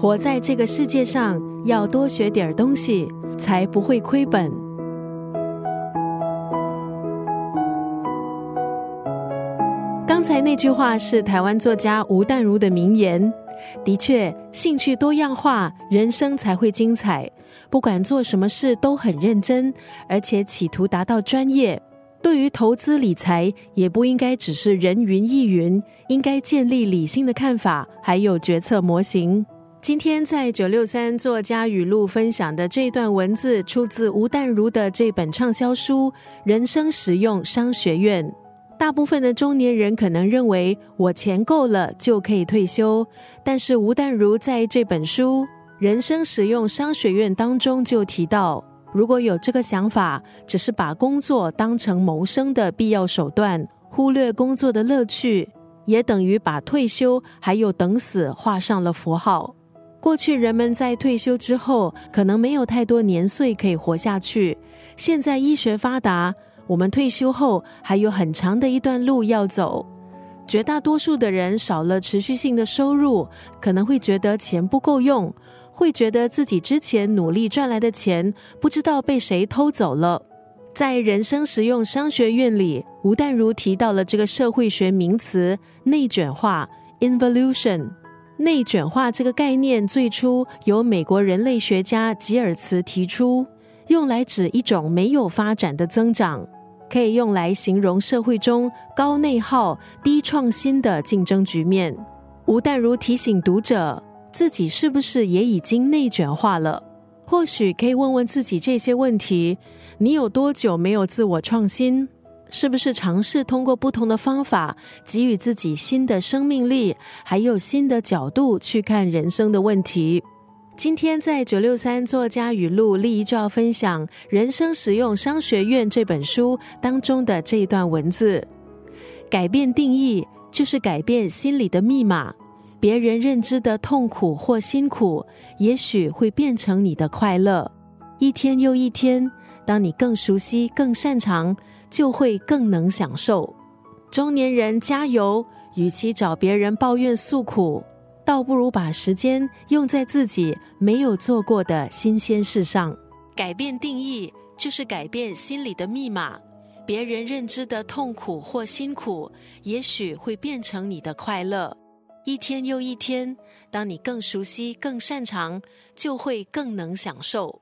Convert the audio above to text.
活在这个世界上，要多学点东西，才不会亏本。刚才那句话是台湾作家吴淡如的名言。的确，兴趣多样化，人生才会精彩。不管做什么事都很认真，而且企图达到专业。对于投资理财，也不应该只是人云亦云，应该建立理性的看法，还有决策模型。今天在九六三作家语录分享的这段文字，出自吴淡如的这本畅销书《人生实用商学院》。大部分的中年人可能认为，我钱够了就可以退休，但是吴淡如在这本书《人生实用商学院》当中就提到，如果有这个想法，只是把工作当成谋生的必要手段，忽略工作的乐趣，也等于把退休还有等死画上了符号。过去人们在退休之后可能没有太多年岁可以活下去。现在医学发达，我们退休后还有很长的一段路要走。绝大多数的人少了持续性的收入，可能会觉得钱不够用，会觉得自己之前努力赚来的钱不知道被谁偷走了。在人生实用商学院里，吴淡如提到了这个社会学名词“内卷化 ”（involution）。内卷化这个概念最初由美国人类学家吉尔茨提出，用来指一种没有发展的增长，可以用来形容社会中高内耗、低创新的竞争局面。吴淡如提醒读者，自己是不是也已经内卷化了？或许可以问问自己这些问题：你有多久没有自我创新？是不是尝试通过不同的方法，给予自己新的生命力，还有新的角度去看人生的问题？今天在九六三作家语录，立一就要分享《人生实用商学院》这本书当中的这一段文字：改变定义，就是改变心里的密码。别人认知的痛苦或辛苦，也许会变成你的快乐。一天又一天，当你更熟悉、更擅长。就会更能享受。中年人加油！与其找别人抱怨诉苦，倒不如把时间用在自己没有做过的新鲜事上。改变定义，就是改变心里的密码。别人认知的痛苦或辛苦，也许会变成你的快乐。一天又一天，当你更熟悉、更擅长，就会更能享受。